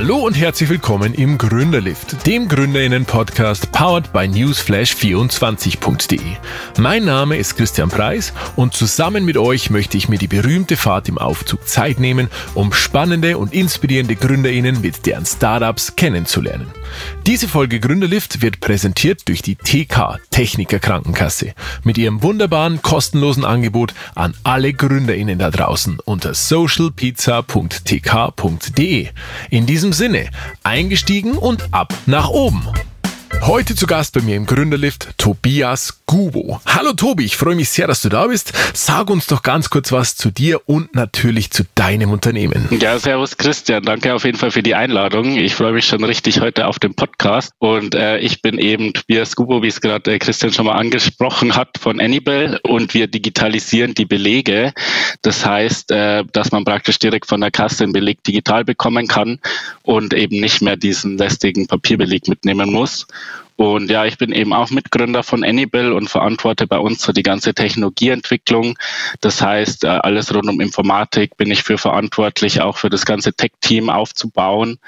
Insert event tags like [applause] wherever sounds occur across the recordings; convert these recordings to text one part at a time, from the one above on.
Hallo und herzlich willkommen im Gründerlift, dem Gründerinnen-Podcast powered by newsflash24.de. Mein Name ist Christian Preis und zusammen mit euch möchte ich mir die berühmte Fahrt im Aufzug Zeit nehmen, um spannende und inspirierende Gründerinnen mit deren Startups kennenzulernen. Diese Folge Gründerlift wird präsentiert durch die TK Techniker Krankenkasse mit ihrem wunderbaren kostenlosen Angebot an alle Gründerinnen da draußen unter socialpizza.tk.de. In diesem Sinne, eingestiegen und ab nach oben. Heute zu Gast bei mir im Gründerlift Tobias Gubo. Hallo Tobi, ich freue mich sehr, dass du da bist. Sag uns doch ganz kurz was zu dir und natürlich zu deinem Unternehmen. Ja, servus Christian, danke auf jeden Fall für die Einladung. Ich freue mich schon richtig heute auf den Podcast und äh, ich bin eben Tobias Gubo, wie es gerade äh, Christian schon mal angesprochen hat, von Annibal und wir digitalisieren die Belege. Das heißt, äh, dass man praktisch direkt von der Kasse den Beleg digital bekommen kann und eben nicht mehr diesen lästigen Papierbeleg mitnehmen muss. Und ja, ich bin eben auch Mitgründer von Anybill und verantworte bei uns so die ganze Technologieentwicklung. Das heißt, äh, alles rund um Informatik bin ich für verantwortlich, auch für das ganze Tech-Team aufzubauen.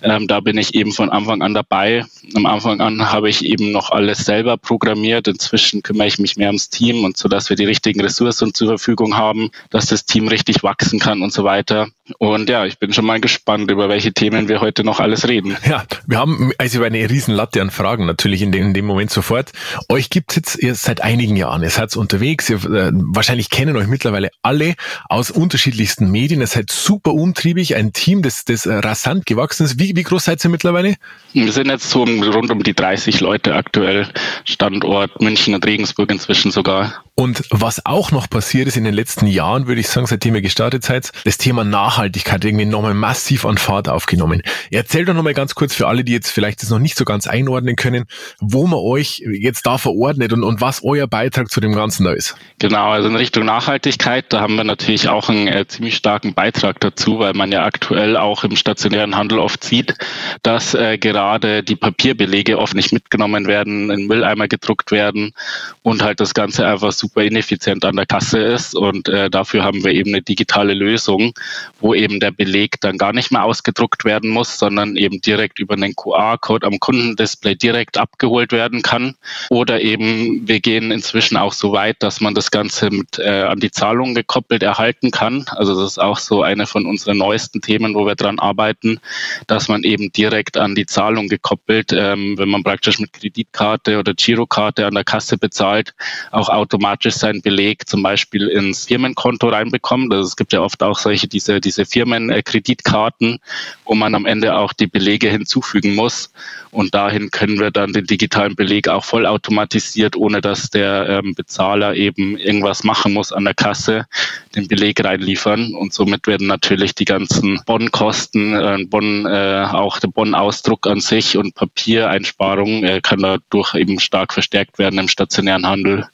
Ähm, da bin ich eben von Anfang an dabei. Am Anfang an habe ich eben noch alles selber programmiert. Inzwischen kümmere ich mich mehr ums Team und so, dass wir die richtigen Ressourcen zur Verfügung haben, dass das Team richtig wachsen kann und so weiter. Und ja, ich bin schon mal gespannt, über welche Themen wir heute noch alles reden. Ja, wir haben also eine riesen Latte an Fragen natürlich in dem, in dem Moment sofort. Euch gibt's jetzt ihr seit einigen Jahren. Ihr seid unterwegs. Ihr, äh, wahrscheinlich kennen euch mittlerweile alle aus unterschiedlichsten Medien. Ihr seid super umtriebig. Ein Team, das, das äh, rasant gewachsen ist. Wie, wie groß seid ihr mittlerweile? Wir sind jetzt so rund um die 30 Leute aktuell. Standort München und Regensburg inzwischen sogar. Und was auch noch passiert ist in den letzten Jahren, würde ich sagen, seitdem ihr gestartet seid, das Thema Nachhaltigkeit irgendwie nochmal massiv an Fahrt aufgenommen. Erzählt doch nochmal ganz kurz für alle, die jetzt vielleicht das noch nicht so ganz einordnen können, wo man euch jetzt da verordnet und, und was euer Beitrag zu dem Ganzen da ist. Genau, also in Richtung Nachhaltigkeit, da haben wir natürlich auch einen äh, ziemlich starken Beitrag dazu, weil man ja aktuell auch im stationären Handel oft sieht, dass äh, gerade die Papierbelege oft nicht mitgenommen werden, in Mülleimer gedruckt werden und halt das Ganze einfach super super ineffizient an der Kasse ist. Und äh, dafür haben wir eben eine digitale Lösung, wo eben der Beleg dann gar nicht mehr ausgedruckt werden muss, sondern eben direkt über einen QR-Code am Kundendisplay direkt abgeholt werden kann. Oder eben wir gehen inzwischen auch so weit, dass man das Ganze mit äh, an die Zahlung gekoppelt erhalten kann. Also das ist auch so eine von unseren neuesten Themen, wo wir dran arbeiten, dass man eben direkt an die Zahlung gekoppelt, ähm, wenn man praktisch mit Kreditkarte oder Girokarte an der Kasse bezahlt, auch automatisch automatisch seinen Beleg zum Beispiel ins Firmenkonto reinbekommt. Also es gibt ja oft auch solche, diese, diese Firmenkreditkarten, wo man am Ende auch die Belege hinzufügen muss. Und dahin können wir dann den digitalen Beleg auch vollautomatisiert, ohne dass der ähm, Bezahler eben irgendwas machen muss an der Kasse, den Beleg reinliefern. Und somit werden natürlich die ganzen Bonn-Kosten, äh, Bonn, äh, auch der Bonn-Ausdruck an sich und Papiereinsparung äh, kann dadurch eben stark verstärkt werden im stationären Handel.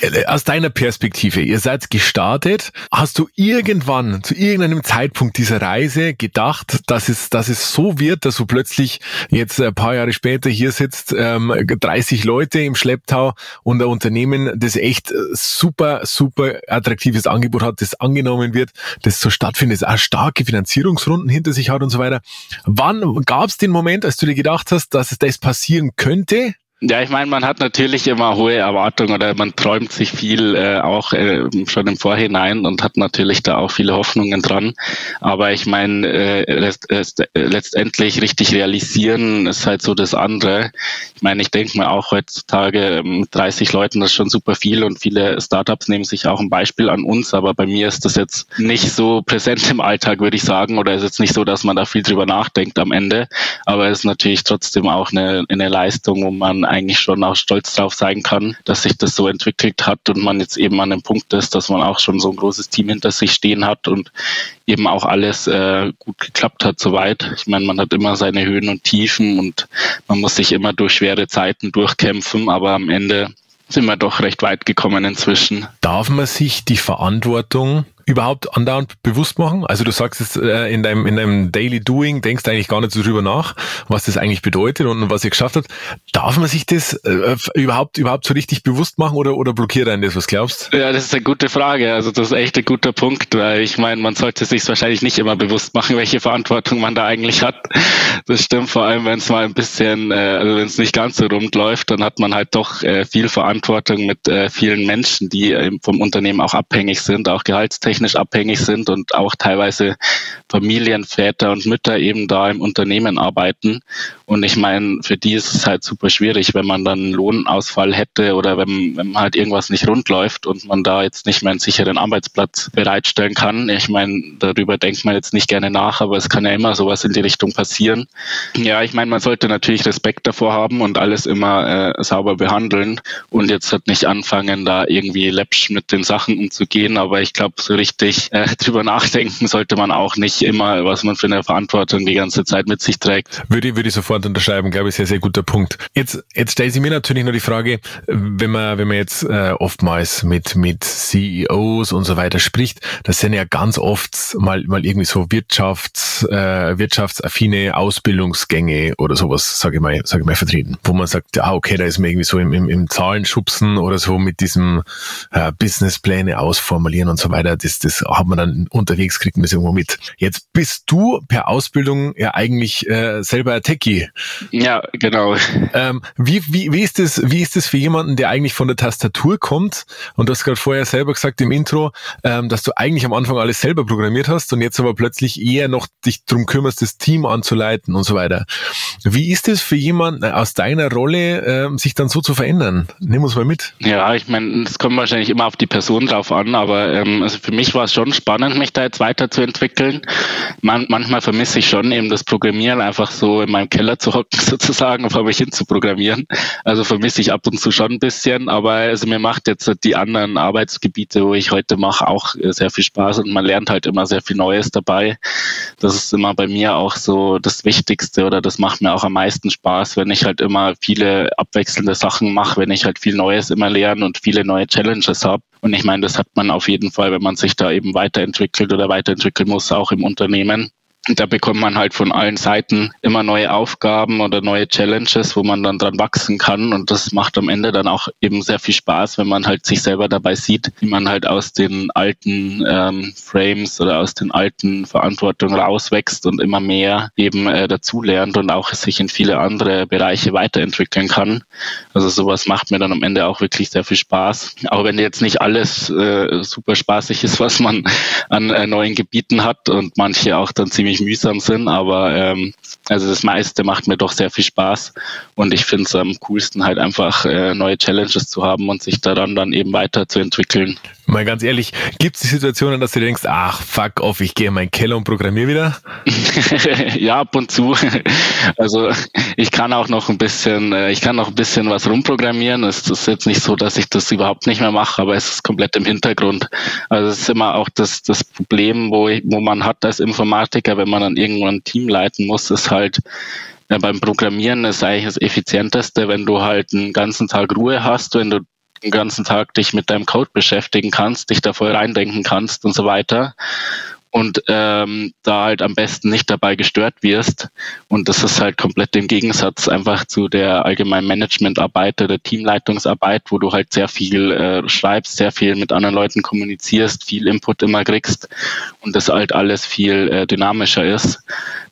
Äh, aus deiner Perspektive, ihr seid gestartet. Hast du irgendwann zu irgendeinem Zeitpunkt dieser Reise gedacht, dass es, dass es so wird, dass du plötzlich jetzt ein paar Jahre später hier sitzt, ähm, 30 Leute im Schlepptau und ein Unternehmen, das echt super, super attraktives Angebot hat, das angenommen wird, das so stattfindet, das auch starke Finanzierungsrunden hinter sich hat und so weiter. Wann gab es den Moment, als du dir gedacht hast, dass es das passieren könnte? Ja, ich meine, man hat natürlich immer hohe Erwartungen oder man träumt sich viel äh, auch äh, schon im Vorhinein und hat natürlich da auch viele Hoffnungen dran. Aber ich meine, äh, letzt, äh, letztendlich richtig realisieren ist halt so das andere. Ich meine, ich denke mir auch heutzutage mit 30 Leuten das ist schon super viel und viele Startups nehmen sich auch ein Beispiel an uns. Aber bei mir ist das jetzt nicht so präsent im Alltag, würde ich sagen, oder ist jetzt nicht so, dass man da viel drüber nachdenkt am Ende. Aber es ist natürlich trotzdem auch eine, eine Leistung, wo man eigentlich schon auch stolz drauf sein kann, dass sich das so entwickelt hat und man jetzt eben an dem Punkt ist, dass man auch schon so ein großes Team hinter sich stehen hat und eben auch alles äh, gut geklappt hat soweit. Ich meine, man hat immer seine Höhen und Tiefen und man muss sich immer durch schwere Zeiten durchkämpfen, aber am Ende sind wir doch recht weit gekommen inzwischen. Darf man sich die Verantwortung überhaupt andauernd bewusst machen? Also du sagst es äh, in deinem, in deinem Daily Doing, denkst eigentlich gar nicht so drüber nach, was das eigentlich bedeutet und was ihr geschafft habt. Darf man sich das äh, überhaupt, überhaupt so richtig bewusst machen oder, oder blockiert einen das? Was glaubst Ja, das ist eine gute Frage. Also das ist echt ein guter Punkt, weil ich meine, man sollte sich wahrscheinlich nicht immer bewusst machen, welche Verantwortung man da eigentlich hat. Das stimmt, vor allem wenn es mal ein bisschen, äh, also wenn es nicht ganz so rund läuft, dann hat man halt doch äh, viel Verantwortung mit äh, vielen Menschen, die äh, vom Unternehmen auch abhängig sind, auch gehaltstechnisch technisch abhängig sind und auch teilweise Familienväter und Mütter eben da im Unternehmen arbeiten. Und ich meine, für die ist es halt super schwierig, wenn man dann einen Lohnausfall hätte oder wenn, wenn halt irgendwas nicht rund läuft und man da jetzt nicht mehr einen sicheren Arbeitsplatz bereitstellen kann. Ich meine, darüber denkt man jetzt nicht gerne nach, aber es kann ja immer sowas in die Richtung passieren. Ja, ich meine, man sollte natürlich Respekt davor haben und alles immer äh, sauber behandeln und jetzt halt nicht anfangen, da irgendwie läppsch mit den Sachen umzugehen. Aber ich glaube, so richtig äh, [laughs] drüber nachdenken sollte man auch nicht immer, was man für eine Verantwortung die ganze Zeit mit sich trägt. Würde, würde ich sofort unterschreiben, glaube ich, sehr, sehr guter Punkt. Jetzt, jetzt stellt sich mir natürlich nur die Frage, wenn man, wenn man jetzt äh, oftmals mit, mit CEOs und so weiter spricht, das sind ja ganz oft mal, mal irgendwie so Wirtschafts, äh, wirtschaftsaffine Ausbildungsgänge oder sowas, sage ich mal, sage ich mal, vertreten, wo man sagt, ah, okay, da ist man irgendwie so im, im, im Zahlenschubsen oder so mit diesem äh, Businesspläne ausformulieren und so weiter. Das das, das hat man dann unterwegs, kriegt man das irgendwo mit. Jetzt bist du per Ausbildung ja eigentlich äh, selber ein Techie. Ja, genau. Ähm, wie, wie, wie, ist das, wie ist das für jemanden, der eigentlich von der Tastatur kommt? Und du hast gerade vorher selber gesagt im Intro, ähm, dass du eigentlich am Anfang alles selber programmiert hast und jetzt aber plötzlich eher noch dich drum kümmerst, das Team anzuleiten und so weiter. Wie ist es für jemanden aus deiner Rolle, ähm, sich dann so zu verändern? Nimm uns mal mit. Ja, ich meine, es kommt wahrscheinlich immer auf die Person drauf an, aber ähm, also für mich war es schon spannend, mich da jetzt weiterzuentwickeln. Man, manchmal vermisse ich schon eben das Programmieren, einfach so in meinem Keller zu hocken [laughs] sozusagen und vor mich hin zu programmieren. Also vermisse ich ab und zu schon ein bisschen, aber also mir macht jetzt die anderen Arbeitsgebiete, wo ich heute mache, auch sehr viel Spaß und man lernt halt immer sehr viel Neues dabei. Das ist immer bei mir auch so das Wichtigste oder das macht mir auch am meisten Spaß, wenn ich halt immer viele abwechselnde Sachen mache, wenn ich halt viel Neues immer lerne und viele neue Challenges habe. Und ich meine, das hat man auf jeden Fall, wenn man sich da eben weiterentwickelt oder weiterentwickeln muss, auch im Unternehmen da bekommt man halt von allen Seiten immer neue Aufgaben oder neue Challenges, wo man dann dran wachsen kann. Und das macht am Ende dann auch eben sehr viel Spaß, wenn man halt sich selber dabei sieht, wie man halt aus den alten ähm, Frames oder aus den alten Verantwortungen rauswächst und immer mehr eben äh, dazulernt und auch sich in viele andere Bereiche weiterentwickeln kann. Also sowas macht mir dann am Ende auch wirklich sehr viel Spaß. Auch wenn jetzt nicht alles äh, super spaßig ist, was man an äh, neuen Gebieten hat und manche auch dann ziemlich ziemlich mühsam sind, aber ähm, also das meiste macht mir doch sehr viel Spaß und ich finde es am coolsten halt einfach äh, neue Challenges zu haben und sich daran dann eben weiterzuentwickeln. Mal ganz ehrlich, gibt es die Situationen, dass du denkst, ach fuck off, ich gehe in meinen Keller und programmiere wieder? [laughs] ja, ab und zu. Also ich kann auch noch ein bisschen, äh, ich kann noch ein bisschen was rumprogrammieren. Es ist jetzt nicht so, dass ich das überhaupt nicht mehr mache, aber es ist komplett im Hintergrund. Also es ist immer auch das, das Problem, wo, ich, wo man hat als Informatiker, wenn man dann irgendwann ein Team leiten muss, ist halt, ja, beim Programmieren ist eigentlich das Effizienteste, wenn du halt einen ganzen Tag Ruhe hast, wenn du den ganzen Tag dich mit deinem Code beschäftigen kannst, dich da voll reindenken kannst und so weiter und ähm, da halt am besten nicht dabei gestört wirst. Und das ist halt komplett im Gegensatz einfach zu der allgemeinen Managementarbeit oder Teamleitungsarbeit, wo du halt sehr viel äh, schreibst, sehr viel mit anderen Leuten kommunizierst, viel Input immer kriegst und das halt alles viel äh, dynamischer ist.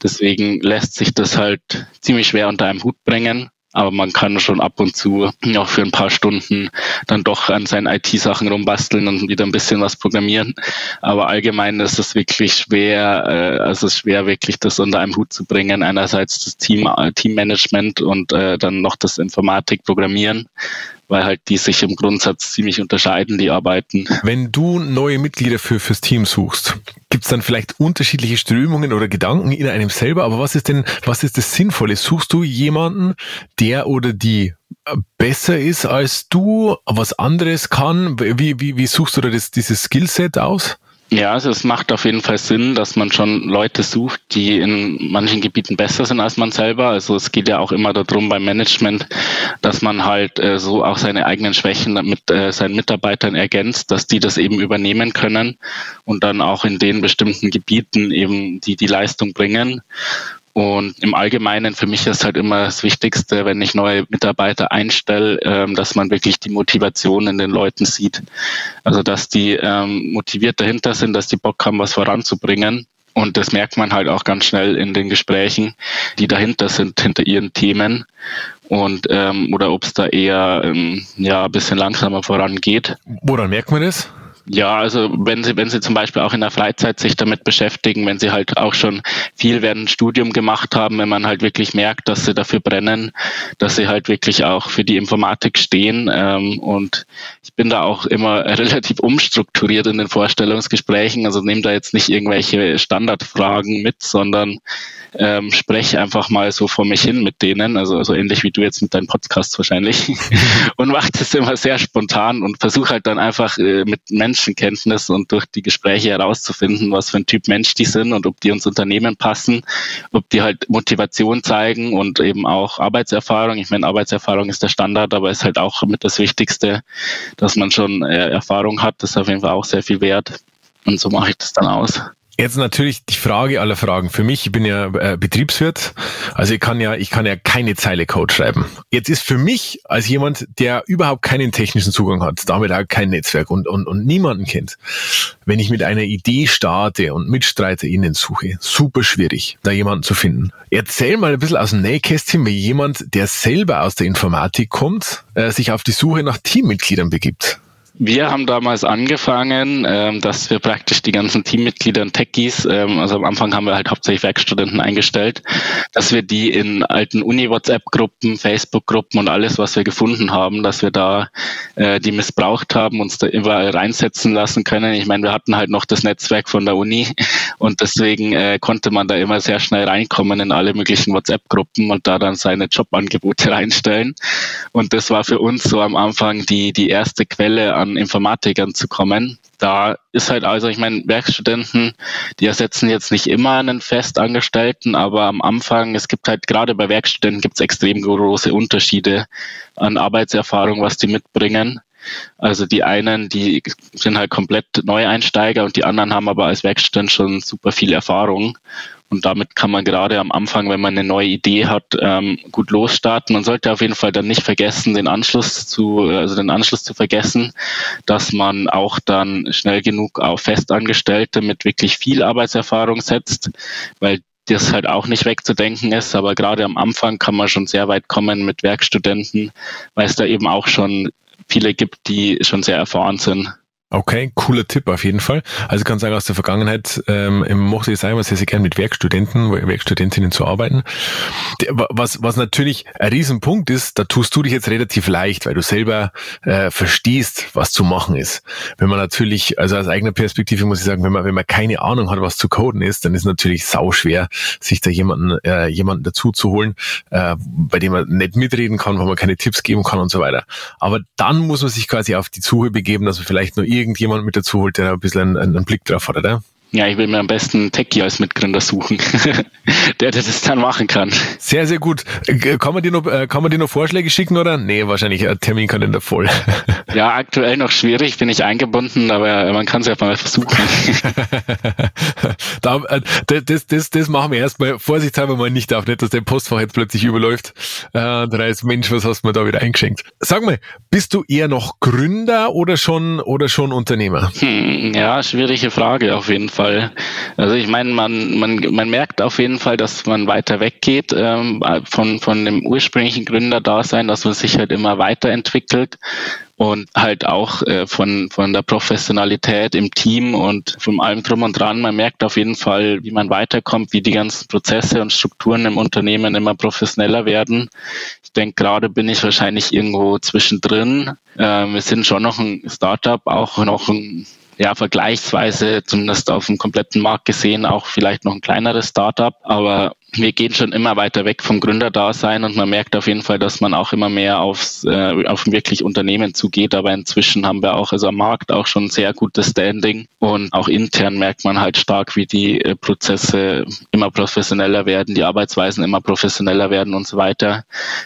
Deswegen lässt sich das halt ziemlich schwer unter einem Hut bringen aber man kann schon ab und zu auch für ein paar Stunden dann doch an seinen IT-Sachen rumbasteln und wieder ein bisschen was programmieren. Aber allgemein ist es wirklich schwer, äh, also es ist schwer wirklich das unter einem Hut zu bringen. Einerseits das Team, äh, Teammanagement und äh, dann noch das Informatik-Programmieren weil halt die sich im Grundsatz ziemlich unterscheiden, die Arbeiten. Wenn du neue Mitglieder für, fürs Team suchst, gibt es dann vielleicht unterschiedliche Strömungen oder Gedanken in einem selber, aber was ist denn, was ist das Sinnvolle? Suchst du jemanden, der oder die besser ist als du, was anderes kann? Wie, wie, wie suchst du da das, dieses Skillset aus? Ja, also es macht auf jeden Fall Sinn, dass man schon Leute sucht, die in manchen Gebieten besser sind als man selber. Also es geht ja auch immer darum beim Management, dass man halt äh, so auch seine eigenen Schwächen mit äh, seinen Mitarbeitern ergänzt, dass die das eben übernehmen können und dann auch in den bestimmten Gebieten eben die die Leistung bringen. Und im Allgemeinen für mich ist halt immer das Wichtigste, wenn ich neue Mitarbeiter einstelle, ähm, dass man wirklich die Motivation in den Leuten sieht. Also dass die ähm, motiviert dahinter sind, dass die Bock haben, was voranzubringen. Und das merkt man halt auch ganz schnell in den Gesprächen, die dahinter sind, hinter ihren Themen. Und ähm, oder ob es da eher ähm, ja ein bisschen langsamer vorangeht. Woran merkt man das? Ja, also wenn Sie, wenn Sie zum Beispiel auch in der Freizeit sich damit beschäftigen, wenn Sie halt auch schon viel während Studium gemacht haben, wenn man halt wirklich merkt, dass Sie dafür brennen, dass Sie halt wirklich auch für die Informatik stehen. Ähm, und ich bin da auch immer [laughs] relativ umstrukturiert in den Vorstellungsgesprächen. Also nehme da jetzt nicht irgendwelche Standardfragen mit, sondern ähm, spreche einfach mal so vor mich hin mit denen, also so ähnlich wie du jetzt mit deinem Podcast wahrscheinlich, [laughs] und mache das immer sehr spontan und versuche halt dann einfach äh, mit Menschenkenntnis und durch die Gespräche herauszufinden, was für ein Typ Mensch die sind und ob die uns Unternehmen passen, ob die halt Motivation zeigen und eben auch Arbeitserfahrung. Ich meine, Arbeitserfahrung ist der Standard, aber ist halt auch mit das Wichtigste, dass man schon äh, Erfahrung hat. Das ist auf jeden Fall auch sehr viel wert. Und so mache ich das dann aus. Jetzt natürlich die Frage aller Fragen. Für mich, ich bin ja äh, Betriebswirt, also ich kann ja, ich kann ja keine Zeile Code schreiben. Jetzt ist für mich als jemand, der überhaupt keinen technischen Zugang hat, damit auch kein Netzwerk und, und, und niemanden kennt, wenn ich mit einer Idee starte und MitstreiterInnen suche, super schwierig, da jemanden zu finden. Erzähl mal ein bisschen aus dem Nähkästchen, wie jemand, der selber aus der Informatik kommt, äh, sich auf die Suche nach Teammitgliedern begibt. Wir haben damals angefangen, ähm, dass wir praktisch die ganzen Teammitglieder und Techies, ähm, also am Anfang haben wir halt hauptsächlich Werkstudenten eingestellt, dass wir die in alten Uni-WhatsApp-Gruppen, Facebook-Gruppen und alles, was wir gefunden haben, dass wir da äh, die missbraucht haben, uns da überall reinsetzen lassen können. Ich meine, wir hatten halt noch das Netzwerk von der Uni und deswegen äh, konnte man da immer sehr schnell reinkommen in alle möglichen WhatsApp-Gruppen und da dann seine Jobangebote [laughs] reinstellen. Und das war für uns so am Anfang die, die erste Quelle an Informatikern zu kommen. Da ist halt also, ich meine, Werkstudenten, die ersetzen jetzt nicht immer einen Festangestellten, aber am Anfang, es gibt halt gerade bei Werkstudenten gibt es extrem große Unterschiede an Arbeitserfahrung, was die mitbringen. Also die einen, die sind halt komplett Neueinsteiger und die anderen haben aber als Werkstudent schon super viel Erfahrung. Und damit kann man gerade am Anfang, wenn man eine neue Idee hat, ähm, gut losstarten. Man sollte auf jeden Fall dann nicht vergessen, den Anschluss zu, also den Anschluss zu vergessen, dass man auch dann schnell genug auf Festangestellte mit wirklich viel Arbeitserfahrung setzt, weil das halt auch nicht wegzudenken ist. Aber gerade am Anfang kann man schon sehr weit kommen mit Werkstudenten, weil es da eben auch schon viele gibt, die schon sehr erfahren sind. Okay, cooler Tipp auf jeden Fall. Also ich kann sagen, aus der Vergangenheit ähm, mochte ich es einmal sehr, sehr gerne mit Werkstudenten, Werkstudentinnen zu arbeiten. Was, was natürlich ein Riesenpunkt ist, da tust du dich jetzt relativ leicht, weil du selber äh, verstehst, was zu machen ist. Wenn man natürlich, also aus eigener Perspektive muss ich sagen, wenn man, wenn man keine Ahnung hat, was zu coden ist, dann ist natürlich sau schwer, sich da jemanden, äh, jemanden dazu zu holen, äh, bei dem man nicht mitreden kann, wo man keine Tipps geben kann und so weiter. Aber dann muss man sich quasi auf die Suche begeben, dass man vielleicht nur irgendjemand mit dazu holt, der ein bisschen einen, einen Blick drauf hat, oder? Ja, ich will mir am besten Techie als Mitgründer suchen, [laughs] der das dann machen kann. Sehr, sehr gut. Äh, kann man dir noch, äh, kann man dir noch Vorschläge schicken oder? Nee, wahrscheinlich ein Terminkalender voll. [laughs] ja, aktuell noch schwierig, bin ich eingebunden, aber man kann es ja mal versuchen. [laughs] da, äh, das, das, das machen wir erstmal vorsichtshalber mal nicht auf, nicht, dass der Postfach jetzt plötzlich überläuft. Äh, da ist Mensch, was hast du mir da wieder eingeschenkt? Sag mal, bist du eher noch Gründer oder schon, oder schon Unternehmer? Hm, ja, schwierige Frage auf jeden Fall. Fall. Also ich meine, man, man, man merkt auf jeden Fall, dass man weiter weggeht ähm, von, von dem ursprünglichen Gründerdasein, dass man sich halt immer weiterentwickelt und halt auch äh, von, von der Professionalität im Team und von allem drum und dran. Man merkt auf jeden Fall, wie man weiterkommt, wie die ganzen Prozesse und Strukturen im Unternehmen immer professioneller werden. Ich denke, gerade bin ich wahrscheinlich irgendwo zwischendrin. Äh, wir sind schon noch ein Startup, auch noch ein ja, vergleichsweise, zumindest auf dem kompletten Markt gesehen, auch vielleicht noch ein kleineres Startup. Aber wir gehen schon immer weiter weg vom Gründerdasein und man merkt auf jeden Fall, dass man auch immer mehr aufs, äh, auf wirklich Unternehmen zugeht. Aber inzwischen haben wir auch also am Markt auch schon sehr gutes Standing und auch intern merkt man halt stark, wie die äh, Prozesse immer professioneller werden, die Arbeitsweisen immer professioneller werden und so weiter.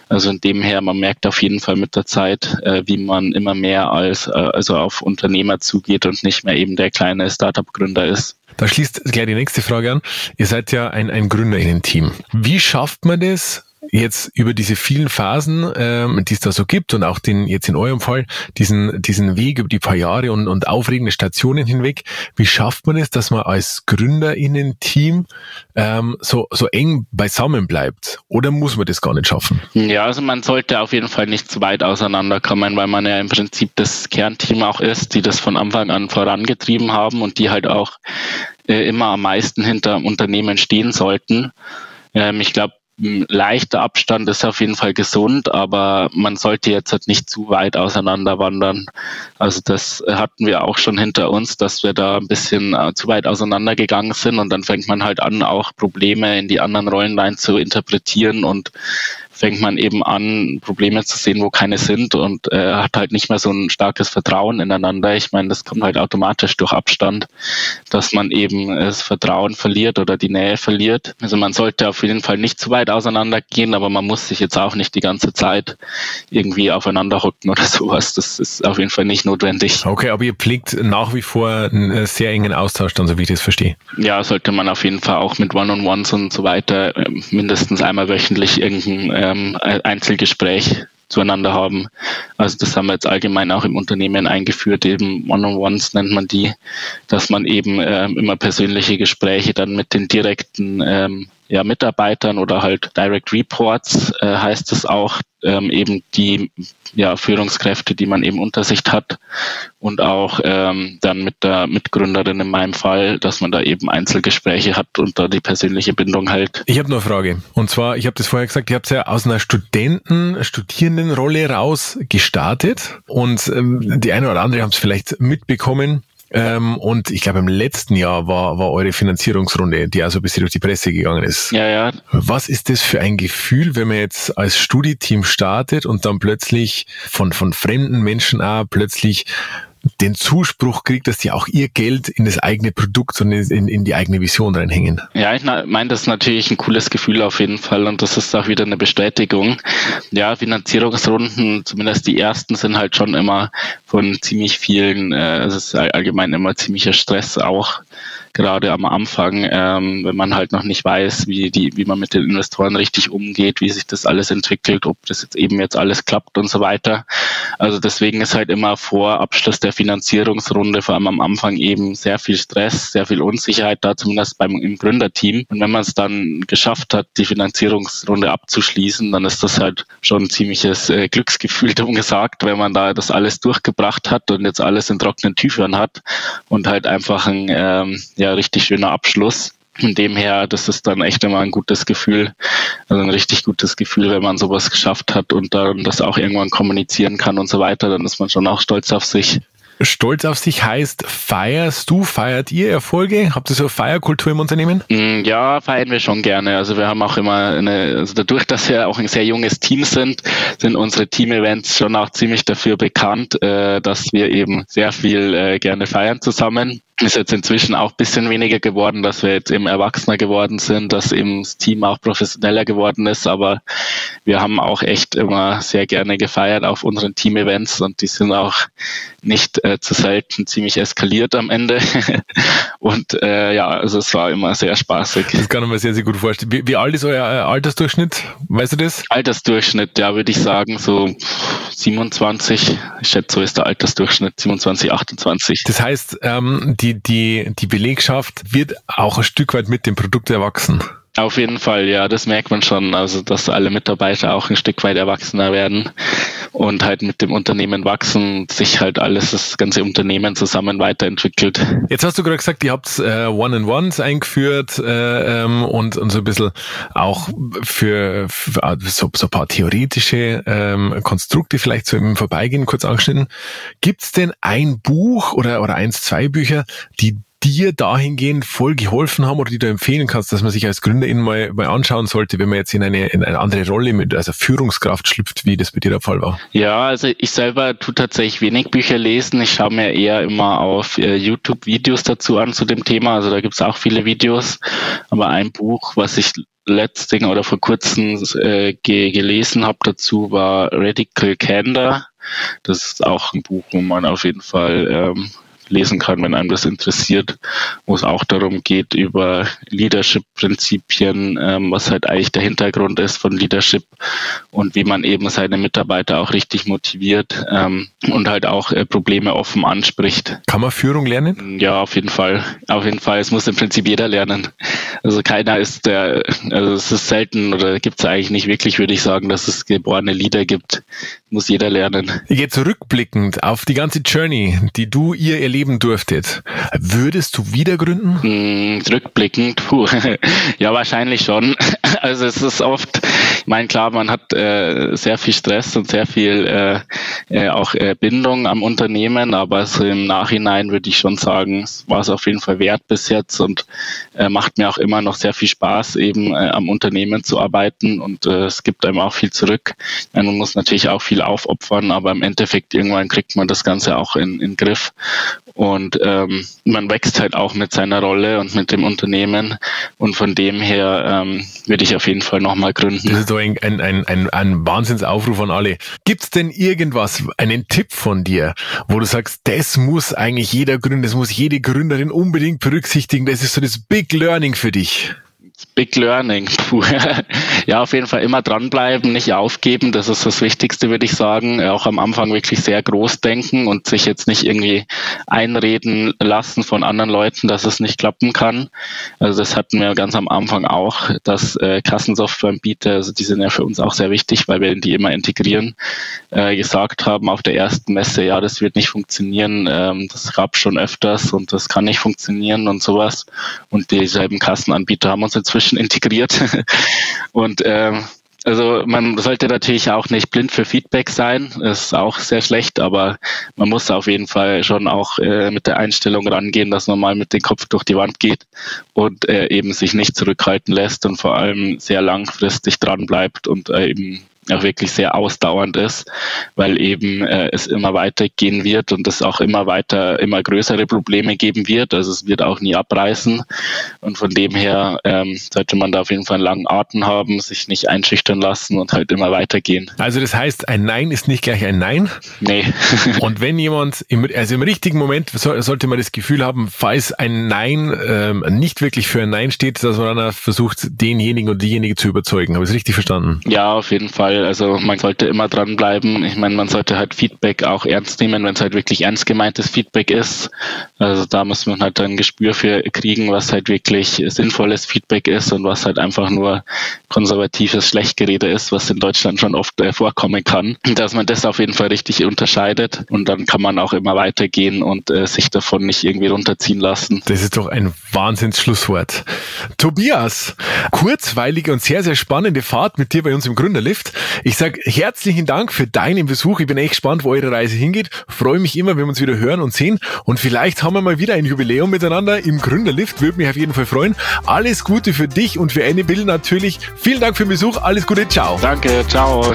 Also in dem her, man merkt auf jeden Fall mit der Zeit, äh, wie man immer mehr als äh, also auf Unternehmer zugeht und nicht mehr eben der kleine Startup-Gründer ist. Da schließt gleich die nächste Frage an. Ihr seid ja ein, ein GründerInnen-Team. Wie schafft man das, jetzt über diese vielen Phasen, ähm, die es da so gibt und auch den jetzt in eurem Fall diesen diesen Weg über die paar Jahre und, und aufregende Stationen hinweg, wie schafft man es, dass man als GründerInnen-Team ähm, so so eng beisammen bleibt? Oder muss man das gar nicht schaffen? Ja, also man sollte auf jeden Fall nicht zu weit auseinanderkommen, weil man ja im Prinzip das Kernteam auch ist, die das von Anfang an vorangetrieben haben und die halt auch äh, immer am meisten hinter Unternehmen stehen sollten. Ähm, ich glaube, leichter Abstand ist auf jeden Fall gesund, aber man sollte jetzt halt nicht zu weit auseinander wandern. Also das hatten wir auch schon hinter uns, dass wir da ein bisschen äh, zu weit auseinandergegangen sind und dann fängt man halt an, auch Probleme in die anderen Rollen rein zu interpretieren und fängt man eben an, Probleme zu sehen, wo keine sind und äh, hat halt nicht mehr so ein starkes Vertrauen ineinander. Ich meine, das kommt halt automatisch durch Abstand, dass man eben das Vertrauen verliert oder die Nähe verliert. Also man sollte auf jeden Fall nicht zu weit auseinandergehen, aber man muss sich jetzt auch nicht die ganze Zeit irgendwie aufeinander rücken oder [laughs] sowas. Das ist auf jeden Fall nicht notwendig. Okay, aber ihr pflegt nach wie vor einen äh, sehr engen Austausch, dann so wie ich das verstehe. Ja, sollte man auf jeden Fall auch mit One-on-Ones und so weiter äh, mindestens einmal wöchentlich irgendein äh, ähm, Einzelgespräch zueinander haben. Also das haben wir jetzt allgemein auch im Unternehmen eingeführt, eben One-on-Ones nennt man die, dass man eben ähm, immer persönliche Gespräche dann mit den direkten ähm, ja, Mitarbeitern oder halt Direct Reports äh, heißt es auch, ähm, eben die ja, Führungskräfte, die man eben unter sich hat und auch ähm, dann mit der Mitgründerin in meinem Fall, dass man da eben Einzelgespräche hat und da die persönliche Bindung hält. Ich habe eine Frage und zwar, ich habe das vorher gesagt, ihr habt ja aus einer Studenten, Studierendenrolle raus gestartet und ähm, die eine oder andere haben es vielleicht mitbekommen. Ähm, und ich glaube, im letzten Jahr war, war eure Finanzierungsrunde, die also ein bisschen durch die Presse gegangen ist. Ja, ja. Was ist das für ein Gefühl, wenn man jetzt als Studieteam startet und dann plötzlich von, von fremden Menschen auch plötzlich den Zuspruch kriegt, dass die auch ihr Geld in das eigene Produkt und in, in die eigene Vision reinhängen. Ja, ich meine, das ist natürlich ein cooles Gefühl auf jeden Fall und das ist auch wieder eine Bestätigung. Ja, Finanzierungsrunden, zumindest die ersten, sind halt schon immer von ziemlich vielen, äh, es ist allgemein immer ziemlicher Stress auch gerade am Anfang, ähm, wenn man halt noch nicht weiß, wie die, wie man mit den Investoren richtig umgeht, wie sich das alles entwickelt, ob das jetzt eben jetzt alles klappt und so weiter. Also deswegen ist halt immer vor Abschluss der Finanzierungsrunde, vor allem am Anfang eben sehr viel Stress, sehr viel Unsicherheit da, zumindest beim im Gründerteam. Und wenn man es dann geschafft hat, die Finanzierungsrunde abzuschließen, dann ist das halt schon ein ziemliches äh, Glücksgefühl, [laughs] darum gesagt, wenn man da das alles durchgebracht hat und jetzt alles in trockenen Tüchern hat und halt einfach ein ähm, ja, ja richtig schöner Abschluss. Von dem her, das ist dann echt immer ein gutes Gefühl, also ein richtig gutes Gefühl, wenn man sowas geschafft hat und dann das auch irgendwann kommunizieren kann und so weiter, dann ist man schon auch stolz auf sich. Stolz auf sich heißt, feierst du, feiert ihr Erfolge? Habt ihr so Feierkultur im Unternehmen? Mm, ja, feiern wir schon gerne. Also wir haben auch immer eine, also dadurch, dass wir auch ein sehr junges Team sind, sind unsere Team-Events schon auch ziemlich dafür bekannt, äh, dass wir eben sehr viel äh, gerne feiern zusammen ist jetzt inzwischen auch bisschen weniger geworden, dass wir jetzt eben erwachsener geworden sind, dass eben das Team auch professioneller geworden ist, aber wir haben auch echt immer sehr gerne gefeiert auf unseren Team-Events und die sind auch nicht äh, zu selten ziemlich eskaliert am Ende. [laughs] und äh, ja, also es war immer sehr spaßig. Das kann man mir sehr, sehr gut vorstellen. Wie, wie alt ist euer äh, Altersdurchschnitt? Weißt du das? Altersdurchschnitt, ja, würde ich sagen, so 27. Ich schätze, so ist der Altersdurchschnitt, 27, 28. Das heißt, ähm, die die, die, die Belegschaft wird auch ein Stück weit mit dem Produkt erwachsen. Auf jeden Fall, ja, das merkt man schon. Also, dass alle Mitarbeiter auch ein Stück weit erwachsener werden und halt mit dem Unternehmen wachsen, sich halt alles, das ganze Unternehmen zusammen weiterentwickelt. Jetzt hast du gerade gesagt, ihr habt äh, One-in-Ones eingeführt äh, ähm, und, und so ein bisschen auch für, für äh, so, so ein paar theoretische ähm, Konstrukte vielleicht so im Vorbeigehen kurz angeschnitten. Gibt es denn ein Buch oder, oder eins, zwei Bücher, die dir dahingehend voll geholfen haben oder die du empfehlen kannst, dass man sich als Gründerin mal, mal anschauen sollte, wenn man jetzt in eine, in eine andere Rolle mit, also Führungskraft schlüpft, wie das bei dir der Fall war? Ja, also ich selber tue tatsächlich wenig Bücher lesen. Ich schaue mir eher immer auf äh, YouTube Videos dazu an zu dem Thema. Also da gibt es auch viele Videos. Aber ein Buch, was ich letzten oder vor kurzem äh, ge gelesen habe dazu, war Radical Candor. Das ist auch ein Buch, wo man auf jeden Fall ähm, lesen kann, wenn einem das interessiert, wo es auch darum geht, über Leadership-Prinzipien, ähm, was halt eigentlich der Hintergrund ist von Leadership und wie man eben seine Mitarbeiter auch richtig motiviert ähm, und halt auch äh, Probleme offen anspricht. Kann man Führung lernen? Ja, auf jeden Fall. Auf jeden Fall. Es muss im Prinzip jeder lernen. Also keiner ist der, also es ist selten oder gibt es eigentlich nicht wirklich, würde ich sagen, dass es geborene Leader gibt. Muss jeder lernen. Jetzt rückblickend auf die ganze Journey, die du ihr erleben durftet, würdest du wieder gründen? Hm, rückblickend, puh. [laughs] ja, wahrscheinlich schon. [laughs] Also es ist oft, ich meine, klar, man hat äh, sehr viel Stress und sehr viel äh, äh, auch äh, Bindung am Unternehmen, aber so im Nachhinein würde ich schon sagen, es war es auf jeden Fall wert bis jetzt und äh, macht mir auch immer noch sehr viel Spaß, eben äh, am Unternehmen zu arbeiten und äh, es gibt einem auch viel zurück. Man muss natürlich auch viel aufopfern, aber im Endeffekt irgendwann kriegt man das Ganze auch in, in Griff und ähm, man wächst halt auch mit seiner Rolle und mit dem Unternehmen. Und von dem her ähm, würde ich auf jeden Fall nochmal gründen. Das ist doch ein, ein, ein, ein, ein Wahnsinnsaufruf an alle. Gibt es denn irgendwas, einen Tipp von dir, wo du sagst, das muss eigentlich jeder Gründer, das muss jede Gründerin unbedingt berücksichtigen, das ist so das Big Learning für dich? Big Learning. [laughs] Puh. ja, auf jeden Fall immer dranbleiben, nicht aufgeben. Das ist das Wichtigste, würde ich sagen. Auch am Anfang wirklich sehr groß denken und sich jetzt nicht irgendwie einreden lassen von anderen Leuten, dass es nicht klappen kann. Also das hatten wir ganz am Anfang auch, dass äh, Kassensoftwareanbieter, also die sind ja für uns auch sehr wichtig, weil wir die immer integrieren, äh, gesagt haben auf der ersten Messe, ja, das wird nicht funktionieren. Ähm, das gab schon öfters und das kann nicht funktionieren und sowas. Und dieselben Kassenanbieter haben uns jetzt inzwischen integriert. [laughs] Und ähm, also man sollte natürlich auch nicht blind für Feedback sein, das ist auch sehr schlecht, aber man muss auf jeden Fall schon auch äh, mit der Einstellung rangehen, dass man mal mit dem Kopf durch die Wand geht und äh, eben sich nicht zurückhalten lässt und vor allem sehr langfristig dran bleibt und äh, eben auch wirklich sehr ausdauernd ist, weil eben äh, es immer weitergehen wird und es auch immer weiter, immer größere Probleme geben wird. Also es wird auch nie abreißen. Und von dem her ähm, sollte man da auf jeden Fall einen langen Atem haben, sich nicht einschüchtern lassen und halt immer weitergehen. Also das heißt, ein Nein ist nicht gleich ein Nein? Nee. [laughs] und wenn jemand, im, also im richtigen Moment so, sollte man das Gefühl haben, falls ein Nein ähm, nicht wirklich für ein Nein steht, dass man dann versucht, denjenigen oder diejenige zu überzeugen. Habe ich es richtig verstanden? Ja, auf jeden Fall. Also man sollte immer dranbleiben. Ich meine, man sollte halt Feedback auch ernst nehmen, wenn es halt wirklich ernst gemeintes Feedback ist. Also da muss man halt ein Gespür für kriegen, was halt wirklich sinnvolles Feedback ist und was halt einfach nur konservatives Schlechtgerede ist, was in Deutschland schon oft äh, vorkommen kann. Dass man das auf jeden Fall richtig unterscheidet und dann kann man auch immer weitergehen und äh, sich davon nicht irgendwie runterziehen lassen. Das ist doch ein Wahnsinnsschlusswort. Tobias, kurzweilige und sehr, sehr spannende Fahrt mit dir bei uns im Gründerlift. Ich sage herzlichen Dank für deinen Besuch. Ich bin echt gespannt, wo eure Reise hingeht. Freue mich immer, wenn wir uns wieder hören und sehen. Und vielleicht haben wir mal wieder ein Jubiläum miteinander im Gründerlift. Würde mich auf jeden Fall freuen. Alles Gute für dich und für Annie Bill natürlich. Vielen Dank für den Besuch. Alles Gute. Ciao. Danke. Ciao.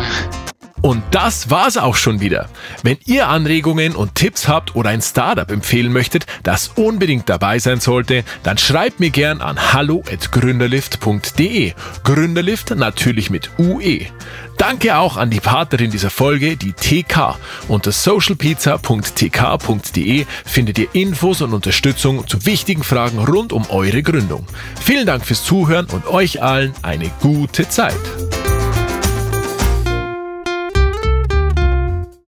Und das war's auch schon wieder. Wenn ihr Anregungen und Tipps habt oder ein Startup empfehlen möchtet, das unbedingt dabei sein sollte, dann schreibt mir gern an hallo@gründerlift.de. Gründerlift natürlich mit UE. Danke auch an die Partnerin dieser Folge, die TK. Unter socialpizza.tk.de findet ihr Infos und Unterstützung zu wichtigen Fragen rund um eure Gründung. Vielen Dank fürs Zuhören und euch allen eine gute Zeit.